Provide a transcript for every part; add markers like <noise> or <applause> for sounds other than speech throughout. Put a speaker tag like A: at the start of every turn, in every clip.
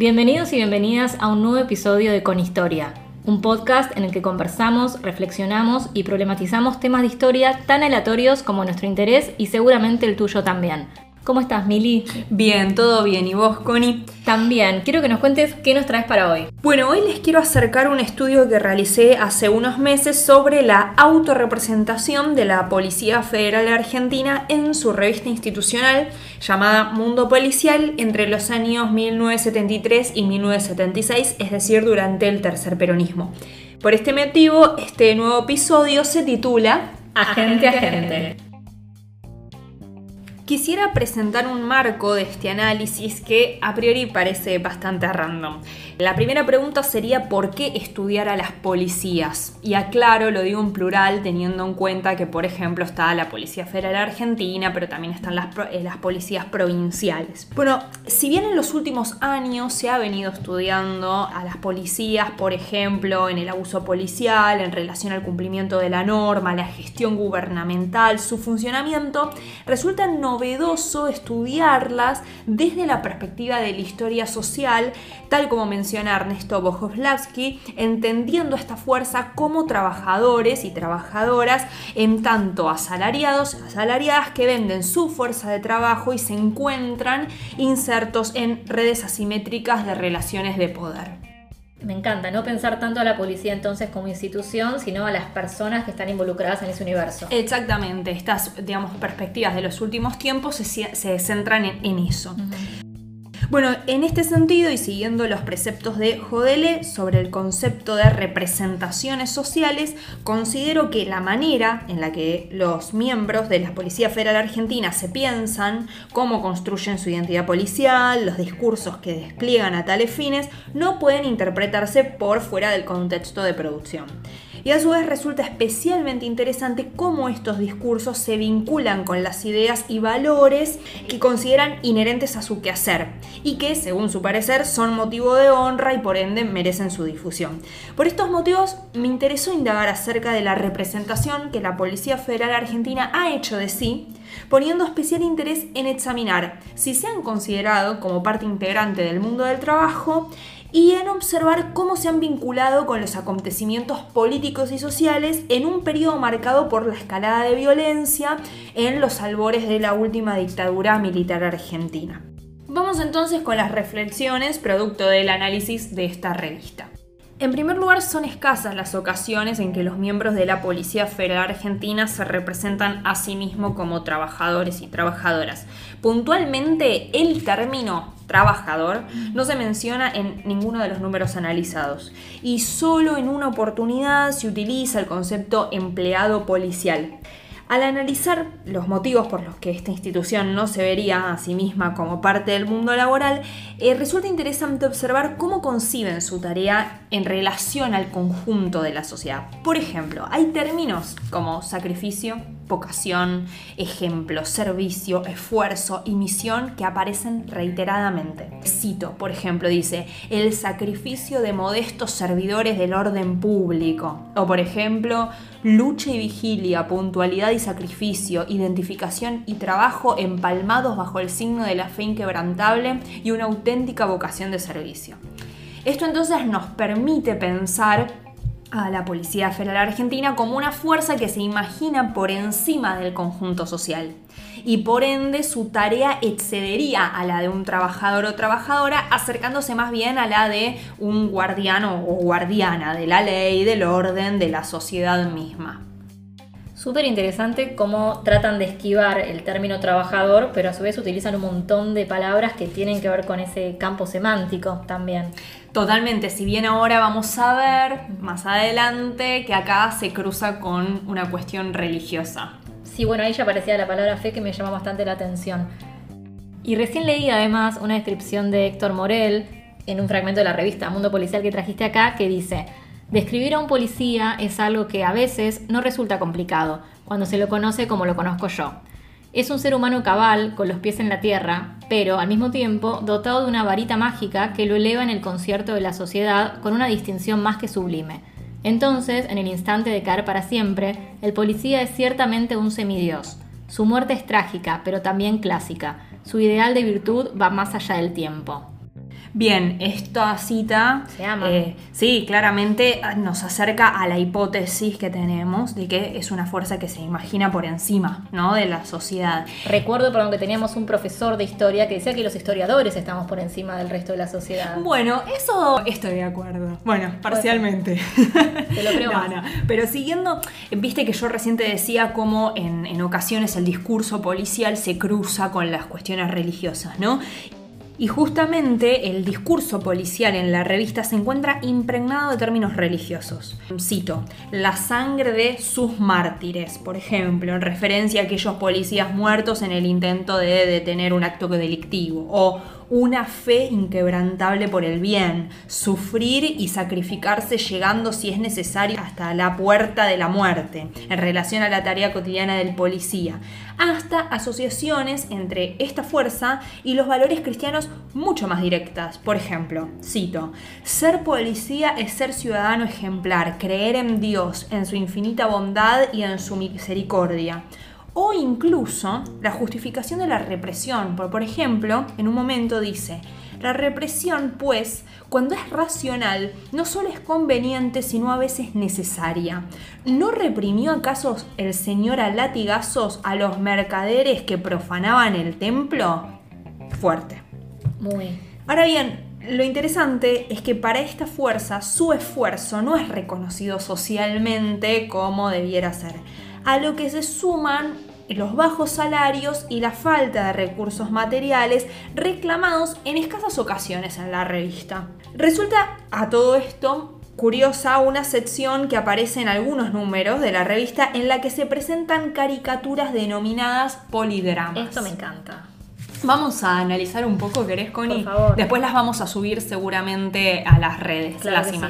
A: Bienvenidos y bienvenidas a un nuevo episodio de Con Historia, un podcast en el que conversamos, reflexionamos y problematizamos temas de historia tan aleatorios como nuestro interés y seguramente el tuyo también. ¿Cómo estás, Mili?
B: Bien, todo bien. ¿Y vos, Connie?
A: También. Quiero que nos cuentes qué nos traes para hoy.
B: Bueno, hoy les quiero acercar un estudio que realicé hace unos meses sobre la autorrepresentación de la Policía Federal Argentina en su revista institucional llamada Mundo Policial entre los años 1973 y 1976, es decir, durante el tercer peronismo. Por este motivo, este nuevo episodio se titula
A: Agente a Agente.
B: Quisiera presentar un marco de este análisis que a priori parece bastante random. La primera pregunta sería ¿por qué estudiar a las policías? Y aclaro, lo digo en plural teniendo en cuenta que por ejemplo está la Policía Federal Argentina, pero también están las, eh, las policías provinciales. Bueno, si bien en los últimos años se ha venido estudiando a las policías, por ejemplo, en el abuso policial, en relación al cumplimiento de la norma, la gestión gubernamental, su funcionamiento, resulta no novedoso estudiarlas desde la perspectiva de la historia social, tal como menciona Ernesto Bojoslavsky, entendiendo esta fuerza como trabajadores y trabajadoras, en tanto asalariados, asalariadas que venden su fuerza de trabajo y se encuentran insertos en redes asimétricas de relaciones de poder.
A: Me encanta, no pensar tanto a la policía entonces como institución, sino a las personas que están involucradas en ese universo.
B: Exactamente, estas, digamos, perspectivas de los últimos tiempos se, se centran en, eso. Bueno, en este sentido y siguiendo los preceptos de Jodele sobre el concepto de representaciones sociales, considero que la manera en la que los miembros de la Policía Federal Argentina se piensan, cómo construyen su identidad policial, los discursos que despliegan a tales fines, no pueden interpretarse por fuera del contexto de producción. Y a su vez resulta especialmente interesante cómo estos discursos se vinculan con las ideas y valores que consideran inherentes a su quehacer y que, según su parecer, son motivo de honra y por ende merecen su difusión. Por estos motivos me interesó indagar acerca de la representación que la Policía Federal Argentina ha hecho de sí, poniendo especial interés en examinar si se han considerado como parte integrante del mundo del trabajo y en observar cómo se han vinculado con los acontecimientos políticos y sociales en un periodo marcado por la escalada de violencia en los albores de la última dictadura militar argentina. Vamos entonces con las reflexiones producto del análisis de esta revista. En primer lugar, son escasas las ocasiones en que los miembros de la Policía Federal Argentina se representan a sí mismos como trabajadores y trabajadoras. Puntualmente, el término trabajador no se menciona en ninguno de los números analizados y solo en una oportunidad se utiliza el concepto empleado policial. Al analizar los motivos por los que esta institución no se vería a sí misma como parte del mundo laboral, eh, resulta interesante observar cómo conciben su tarea en relación al conjunto de la sociedad. Por ejemplo, hay términos como sacrificio, vocación, ejemplo, servicio, esfuerzo y misión que aparecen reiteradamente. Cito, por ejemplo, dice, el sacrificio de modestos servidores del orden público. O por ejemplo, lucha y vigilia, puntualidad y sacrificio, identificación y trabajo empalmados bajo el signo de la fe inquebrantable y una auténtica vocación de servicio. Esto entonces nos permite pensar a la Policía Federal Argentina como una fuerza que se imagina por encima del conjunto social y por ende su tarea excedería a la de un trabajador o trabajadora acercándose más bien a la de un guardiano o guardiana de la ley, del orden, de la sociedad misma.
A: Súper interesante cómo tratan de esquivar el término trabajador, pero a su vez utilizan un montón de palabras que tienen que ver con ese campo semántico también.
B: Totalmente, si bien ahora vamos a ver más adelante que acá se cruza con una cuestión religiosa.
A: Sí, bueno, ahí ya aparecía la palabra fe que me llama bastante la atención. Y recién leí además una descripción de Héctor Morel en un fragmento de la revista Mundo Policial que trajiste acá que dice, Describir a un policía es algo que a veces no resulta complicado, cuando se lo conoce como lo conozco yo. Es un ser humano cabal, con los pies en la tierra, pero al mismo tiempo dotado de una varita mágica que lo eleva en el concierto de la sociedad con una distinción más que sublime. Entonces, en el instante de caer para siempre, el policía es ciertamente un semidios. Su muerte es trágica, pero también clásica. Su ideal de virtud va más allá del tiempo.
B: Bien, esta cita,
A: Se ama.
B: eh, sí, claramente nos acerca a la hipótesis que tenemos de que es una fuerza que se imagina por encima, ¿no? De la sociedad.
A: Recuerdo, perdón, que teníamos un profesor de historia que decía que los historiadores estamos por encima del resto de la sociedad.
B: Bueno, eso estoy de acuerdo. Bueno, parcialmente.
A: Te lo creo <laughs>
B: No,
A: más.
B: no. Pero siguiendo, viste que yo recién te decía cómo en, en ocasiones el discurso policial se cruza con las cuestiones religiosas, ¿no? Y justamente el discurso policial en la revista se encuentra impregnado de términos religiosos. Cito, la sangre de sus mártires, por ejemplo, en referencia a aquellos policías muertos en el intento de detener un acto delictivo, o una fe inquebrantable por el bien, sufrir y sacrificarse llegando si es necesario hasta la puerta de la muerte, en relación a la tarea cotidiana del policía, hasta asociaciones entre esta fuerza y los valores cristianos mucho más directas. Por ejemplo, cito, ser policía es ser ciudadano ejemplar, creer en Dios, en su infinita bondad y en su misericordia o incluso la justificación de la represión. Por, por ejemplo, en un momento dice, la represión, pues, cuando es racional, no solo es conveniente, sino a veces necesaria. ¿No reprimió acaso el Señor a latigazos a los mercaderes que profanaban el templo? Fuerte.
A: Muy.
B: Ahora bien, lo interesante es que para esta fuerza su esfuerzo no es reconocido socialmente como debiera ser, a lo que se suman los bajos salarios y la falta de recursos materiales reclamados en escasas ocasiones en la revista. Resulta a todo esto curiosa una sección que aparece en algunos números de la revista en la que se presentan caricaturas denominadas polidramas.
A: Esto me encanta.
B: Vamos a analizar un poco, ¿querés, Connie?
A: Por favor.
B: Después las vamos a subir seguramente a las redes,
A: Claro
B: las
A: sí.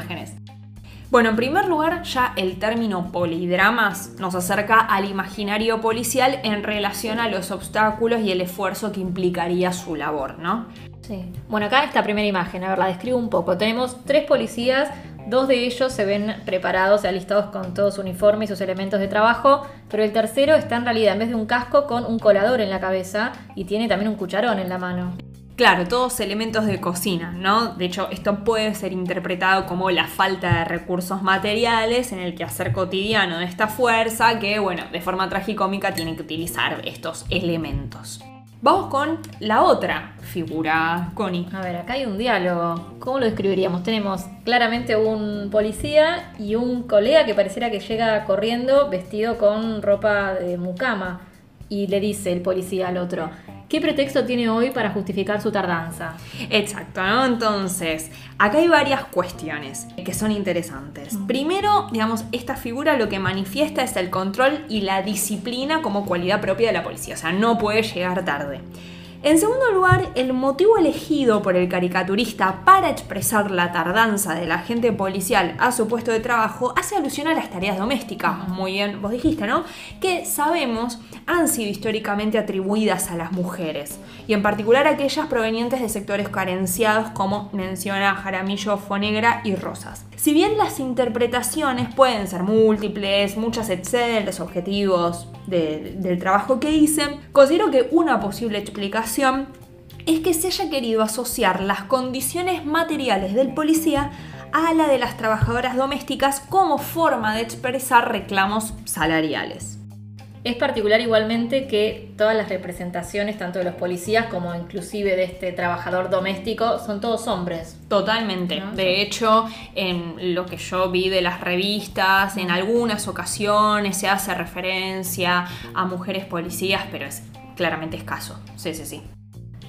B: Bueno, en primer lugar, ya el término polidramas nos acerca al imaginario policial en relación a los obstáculos y el esfuerzo que implicaría su labor, ¿no?
A: Sí. Bueno, acá esta primera imagen, a ver, la describo un poco. Tenemos tres policías, dos de ellos se ven preparados, alistados con todo su uniforme y sus elementos de trabajo, pero el tercero está en realidad, en vez de un casco, con un colador en la cabeza y tiene también un cucharón en la mano.
B: Claro, todos elementos de cocina, ¿no? De hecho, esto puede ser interpretado como la falta de recursos materiales en el quehacer cotidiano de esta fuerza que, bueno, de forma tragicómica tiene que utilizar estos elementos. Vamos con la otra figura, Connie.
A: A ver, acá hay un diálogo. ¿Cómo lo describiríamos? Tenemos claramente un policía y un colega que pareciera que llega corriendo vestido con ropa de mucama. Y le dice el policía al otro, ¿qué pretexto tiene hoy para justificar su tardanza?
B: Exacto, ¿no? Entonces, acá hay varias cuestiones que son interesantes. Primero, digamos, esta figura lo que manifiesta es el control y la disciplina como cualidad propia de la policía, o sea, no puede llegar tarde. En segundo lugar, el motivo elegido por el caricaturista para expresar la tardanza del agente policial a su puesto de trabajo hace alusión a las tareas domésticas, muy bien, vos dijiste, ¿no? Que sabemos han sido históricamente atribuidas a las mujeres, y en particular aquellas provenientes de sectores carenciados como menciona Jaramillo, Fonegra y Rosas. Si bien las interpretaciones pueden ser múltiples, muchas exceden los objetivos de- del trabajo que hice, considero que una posible explicación es que se haya querido asociar las condiciones materiales del policía a la de las trabajadoras domésticas como forma de expresar reclamos salariales.
A: Es particular igualmente que todas las representaciones, tanto de los policías como inclusive de este trabajador doméstico, son todos hombres.
B: Totalmente.
A: ¿No?
B: De hecho, en lo que yo vi de las revistas, en algunas ocasiones se hace referencia a mujeres policías, pero es claramente escaso. Sí, sí, sí.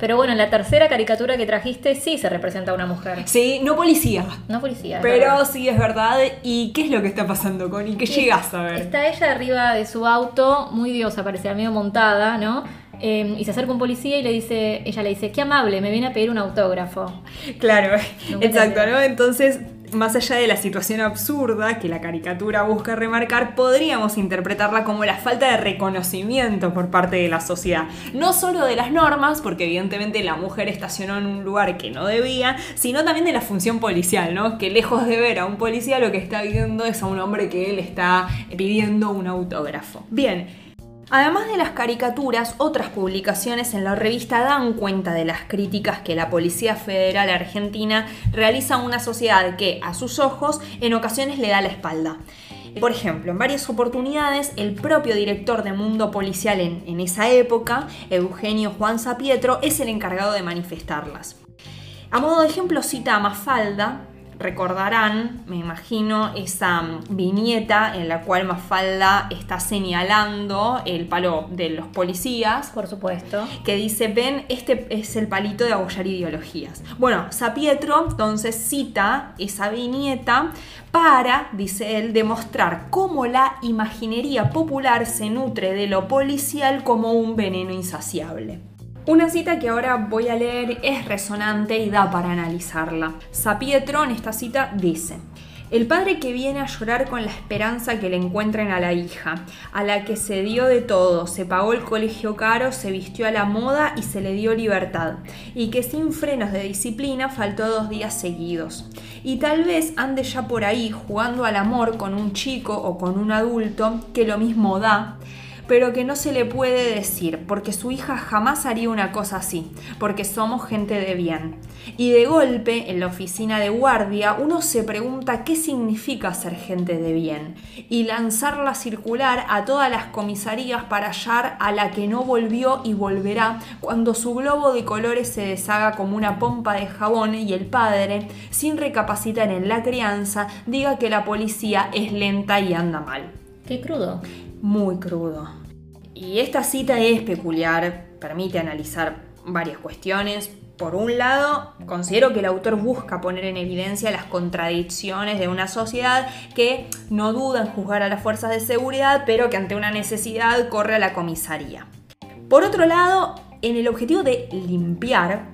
A: Pero bueno, en la tercera caricatura que trajiste sí se representa a una mujer.
B: Sí, no policía.
A: No policía.
B: Pero sí es verdad. ¿Y qué es lo que está pasando, Connie? ¿Qué llegas a ver?
A: Está ella arriba de su auto, muy diosa, parecía medio montada, ¿no? Eh, y se acerca un policía y le dice, ella le dice, qué amable, me viene a pedir un autógrafo.
B: Claro,
A: Nunca
B: exacto. ¿no? Entonces, más allá de la situación absurda que la caricatura busca remarcar, podríamos interpretarla como la falta de reconocimiento por parte de la sociedad. No solo de las normas, porque evidentemente la mujer estacionó en un lugar que no debía, sino también de la función policial, ¿no? Que lejos de ver a un policía, lo que está viendo es a un hombre que él está pidiendo un autógrafo. Bien. Además de las caricaturas, otras publicaciones en la revista dan cuenta de las críticas que la Policía Federal Argentina realiza a una sociedad que, a sus ojos, en ocasiones le da la espalda. Por ejemplo, en varias oportunidades, el propio director de Mundo Policial en, esa época, Eugenio Juan Zapietro, es el encargado de manifestarlas. A modo de ejemplo, cita a Mafalda, recordarán, me imagino, esa mm, viñeta en la cual Mafalda está señalando el palo de los policías.
A: Por supuesto.
B: Que dice, ven, este es el palito de abollar ideologías. Bueno, Sapietro entonces cita esa viñeta para, dice él, demostrar cómo la imaginería popular se nutre de lo policial como un veneno insaciable. Una cita que ahora voy a leer es resonante y da para analizarla. Sapietro en esta cita dice, el padre que viene a llorar con la esperanza que le encuentren a la hija, a la que se dio de todo, se pagó el colegio caro, se vistió a la moda y se le dio libertad, y que sin frenos de disciplina faltó dos días seguidos. Y tal vez ande ya por ahí jugando al amor con un chico o con un adulto que lo mismo da, pero que no se le puede decir, porque su hija jamás haría una cosa así, porque somos gente de bien. Y de golpe, en la oficina de guardia, uno se pregunta qué significa ser gente de bien, y lanzarla circular a todas las comisarías para hallar a la que no volvió y volverá cuando su globo de colores se deshaga como una pompa de jabón y el padre, sin recapacitar en la crianza, diga que la policía es lenta y anda mal.
A: Qué crudo.
B: Muy crudo. Y esta cita es peculiar, permite analizar varias cuestiones. Por un lado, considero que el autor busca poner en evidencia las contradicciones de una sociedad que no duda en juzgar a las fuerzas de seguridad, pero que ante una necesidad corre a la comisaría. Por otro lado, en el objetivo de limpiar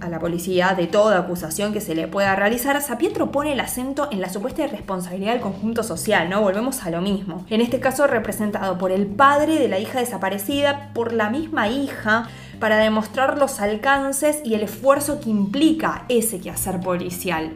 B: a la policía de toda acusación que se le pueda realizar, Sapietro pone el acento en la supuesta responsabilidad del conjunto social, ¿no? Volvemos a lo mismo. En este caso representado por el padre de la hija desaparecida, por la misma hija, para demostrar los alcances y el esfuerzo que implica ese quehacer policial.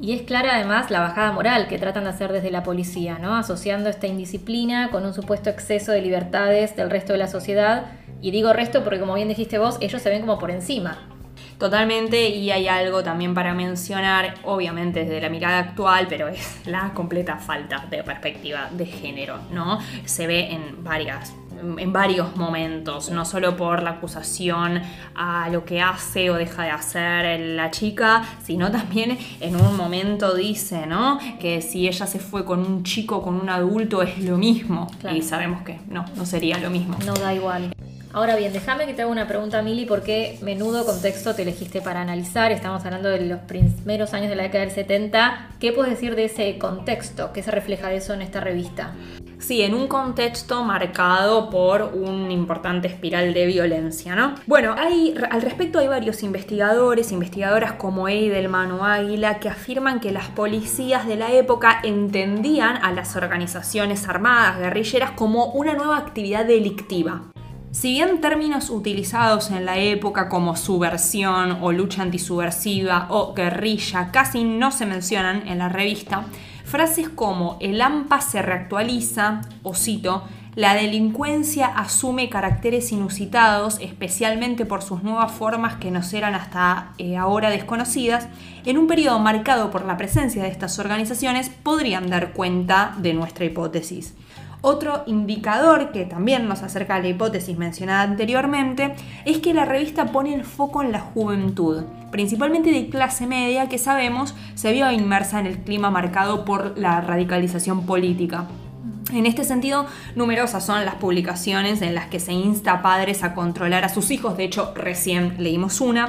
A: Y es clara además la bajada moral que tratan de hacer desde la policía, ¿no? Asociando esta indisciplina con un supuesto exceso de libertades del resto de la sociedad. Y digo resto porque como bien dijiste vos, ellos se ven como por encima.
B: Totalmente, y hay algo también para mencionar, obviamente desde la mirada actual, pero es <laughs> la completa falta de perspectiva de género, ¿no? Se ve en varias en varios momentos, no solo por la acusación a lo que hace o deja de hacer la chica, sino también en un momento dice, ¿no? Que si ella se fue con un chico, con un adulto, es lo mismo. Y sabemos que no, no sería lo mismo.
A: No da igual. Ahora bien, déjame que te haga una pregunta, Mili, porque menudo contexto te elegiste para analizar. Estamos hablando de los primeros años de la década del 70. ¿Qué puedes decir de ese contexto? ¿Qué se refleja de eso en esta revista?
B: Sí, en un contexto marcado por un importante espiral de violencia, ¿no? Bueno, hay, al respecto hay varios investigadores, investigadoras como Eidelman o Águila, que afirman que las policías de la época entendían a las organizaciones armadas, guerrilleras, como una nueva actividad delictiva. Si bien términos utilizados en la época como subversión o lucha antisubversiva o guerrilla casi no se mencionan en la revista, frases como el AMPA se reactualiza o cito, la delincuencia asume caracteres inusitados, especialmente por sus nuevas formas que nos eran hasta eh, ahora desconocidas, en un periodo marcado por la presencia de estas organizaciones podrían dar cuenta de nuestra hipótesis. Otro indicador que también nos acerca a la hipótesis mencionada anteriormente es que la revista pone el foco en la juventud, principalmente de clase media que sabemos se vio inmersa en el clima marcado por la radicalización política. En este sentido, numerosas son las publicaciones en las que se insta a padres a controlar a sus hijos, de hecho recién leímos una,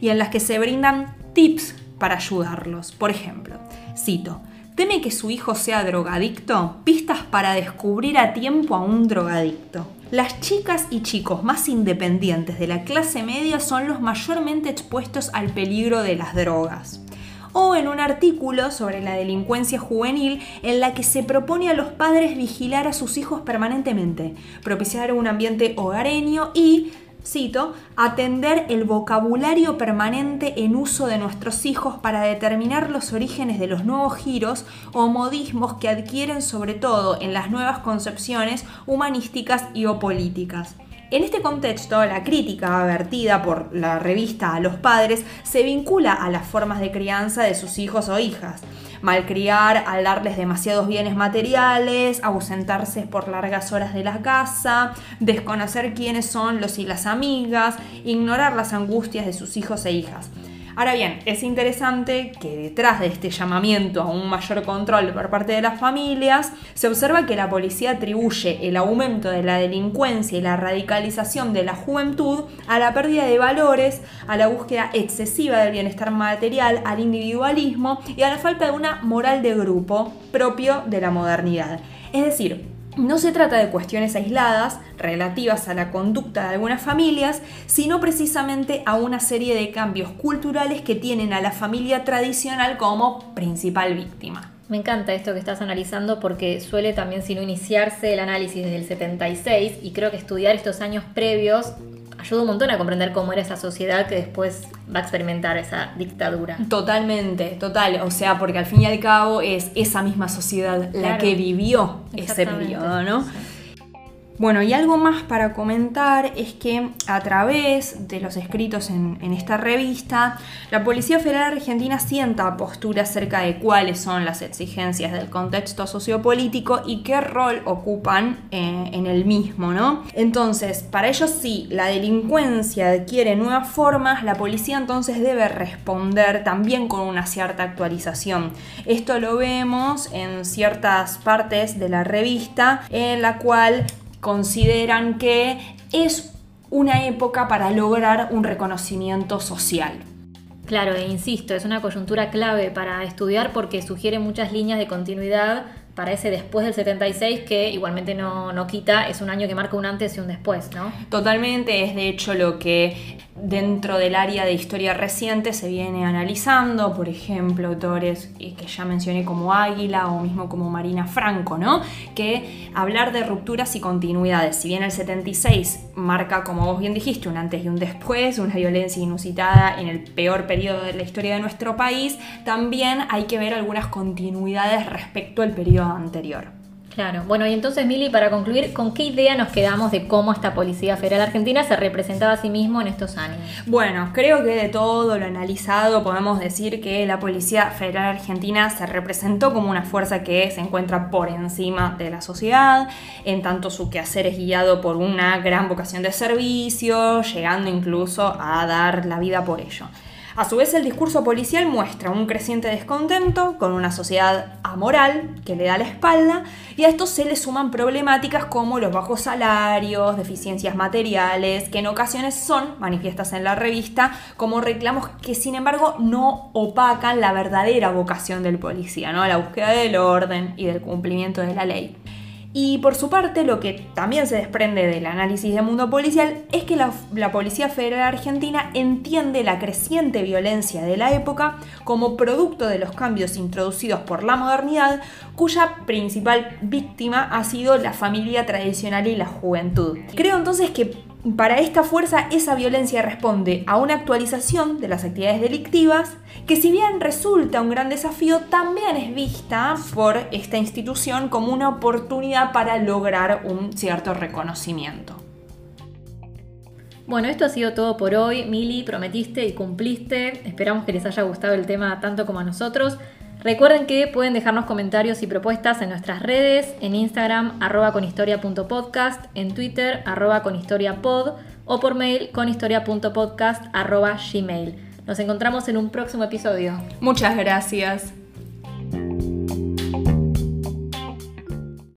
B: y en las que se brindan tips para ayudarlos. Por ejemplo, cito, ¿Teme que su hijo sea drogadicto? Pistas para descubrir a tiempo a un drogadicto. Las chicas y chicos más independientes de la clase media son los mayormente expuestos al peligro de las drogas. O en un artículo sobre la delincuencia juvenil en la que se propone a los padres vigilar a sus hijos permanentemente, propiciar un ambiente hogareño y cito, atender el vocabulario permanente en uso de nuestros hijos para determinar los orígenes de los nuevos giros o modismos que adquieren sobre todo en las nuevas concepciones humanísticas y o políticas. En este contexto, la crítica vertida por la revista a los padres se vincula a las formas de crianza de sus hijos o hijas. Malcriar al darles demasiados bienes materiales, ausentarse por largas horas de la casa, desconocer quiénes son los y las amigas, ignorar las angustias de sus hijos e hijas. Ahora bien, es interesante que detrás de este llamamiento a un mayor control por parte de las familias, se observa que la policía atribuye el aumento de la delincuencia y la radicalización de la juventud a la pérdida de valores, a la búsqueda excesiva del bienestar material, al individualismo y a la falta de una moral de grupo propio de la modernidad. Es decir, no se trata de cuestiones aisladas relativas a la conducta de algunas familias, sino precisamente a una serie de cambios culturales que tienen a la familia tradicional como principal víctima.
A: Me encanta esto que estás analizando porque suele también, si no iniciarse el análisis desde el 76, y creo que estudiar estos años previos ayuda un montón a comprender cómo era esa sociedad que después va a experimentar esa dictadura.
B: Totalmente, total. O sea, porque al fin y al cabo es esa misma sociedad la que vivió ese periodo, ¿no? Bueno, y algo más para comentar es que a través de los escritos en, esta revista, la Policía Federal Argentina sienta postura acerca de cuáles son las exigencias del contexto sociopolítico y qué rol ocupan eh, en el mismo, ¿no? Entonces, para ellos sí, la delincuencia adquiere nuevas formas, la policía entonces debe responder también con una cierta actualización. Esto lo vemos en ciertas partes de la revista en la cual consideran que es una época para lograr un reconocimiento social.
A: Claro, e insisto, es una coyuntura clave para estudiar porque sugiere muchas líneas de continuidad para ese después del 76 que igualmente no, no, quita, es un año que marca un antes y un después, ¿no?
B: Totalmente, es de hecho lo que dentro del área de historia reciente se viene analizando, por ejemplo, autores que ya mencioné como Águila o mismo como Marina Franco, ¿no? Que hablar de rupturas y continuidades, si bien el 76 marca, como vos bien dijiste, un antes y un después, una violencia inusitada en el peor periodo de la historia de nuestro país, también hay que ver algunas continuidades respecto al periodo anterior.
A: Claro, bueno, y entonces Mili, para concluir, ¿con qué idea nos quedamos de cómo esta Policía Federal Argentina se representaba a sí mismo en estos años?
B: Bueno, creo que de todo lo analizado podemos decir que la Policía Federal Argentina se representó como una fuerza que se encuentra por encima de la sociedad, en tanto su quehacer es guiado por una gran vocación de servicio, llegando incluso a dar la vida por ello. A su vez, el discurso policial muestra un creciente descontento con una sociedad amoral que le da la espalda y a esto se le suman problemáticas como los bajos salarios, deficiencias materiales, que en ocasiones son manifiestas en la revista como reclamos que sin embargo no opacan la verdadera vocación del policía, ¿no? la búsqueda del orden y del cumplimiento de la ley. Y por su parte, lo que también se desprende del análisis de mundo policial es que la, Policía Federal Argentina entiende la creciente violencia de la época como producto de los cambios introducidos por la modernidad, cuya principal víctima ha sido la familia tradicional y la juventud. Creo entonces que para esta fuerza, esa violencia responde a una actualización de las actividades delictivas, que si bien resulta un gran desafío, también es vista por esta institución como una oportunidad para lograr un cierto reconocimiento.
A: Bueno, esto ha sido todo por hoy. Mili, prometiste y cumpliste. Esperamos que les haya gustado el tema tanto como a nosotros. Recuerden que pueden dejarnos comentarios y propuestas en nuestras redes, en Instagram arroba conhistoria.podcast, en Twitter arroba conhistoriapod o por mail conhistoria.podcast arroba gmail. Nos encontramos en un próximo episodio.
B: Muchas gracias.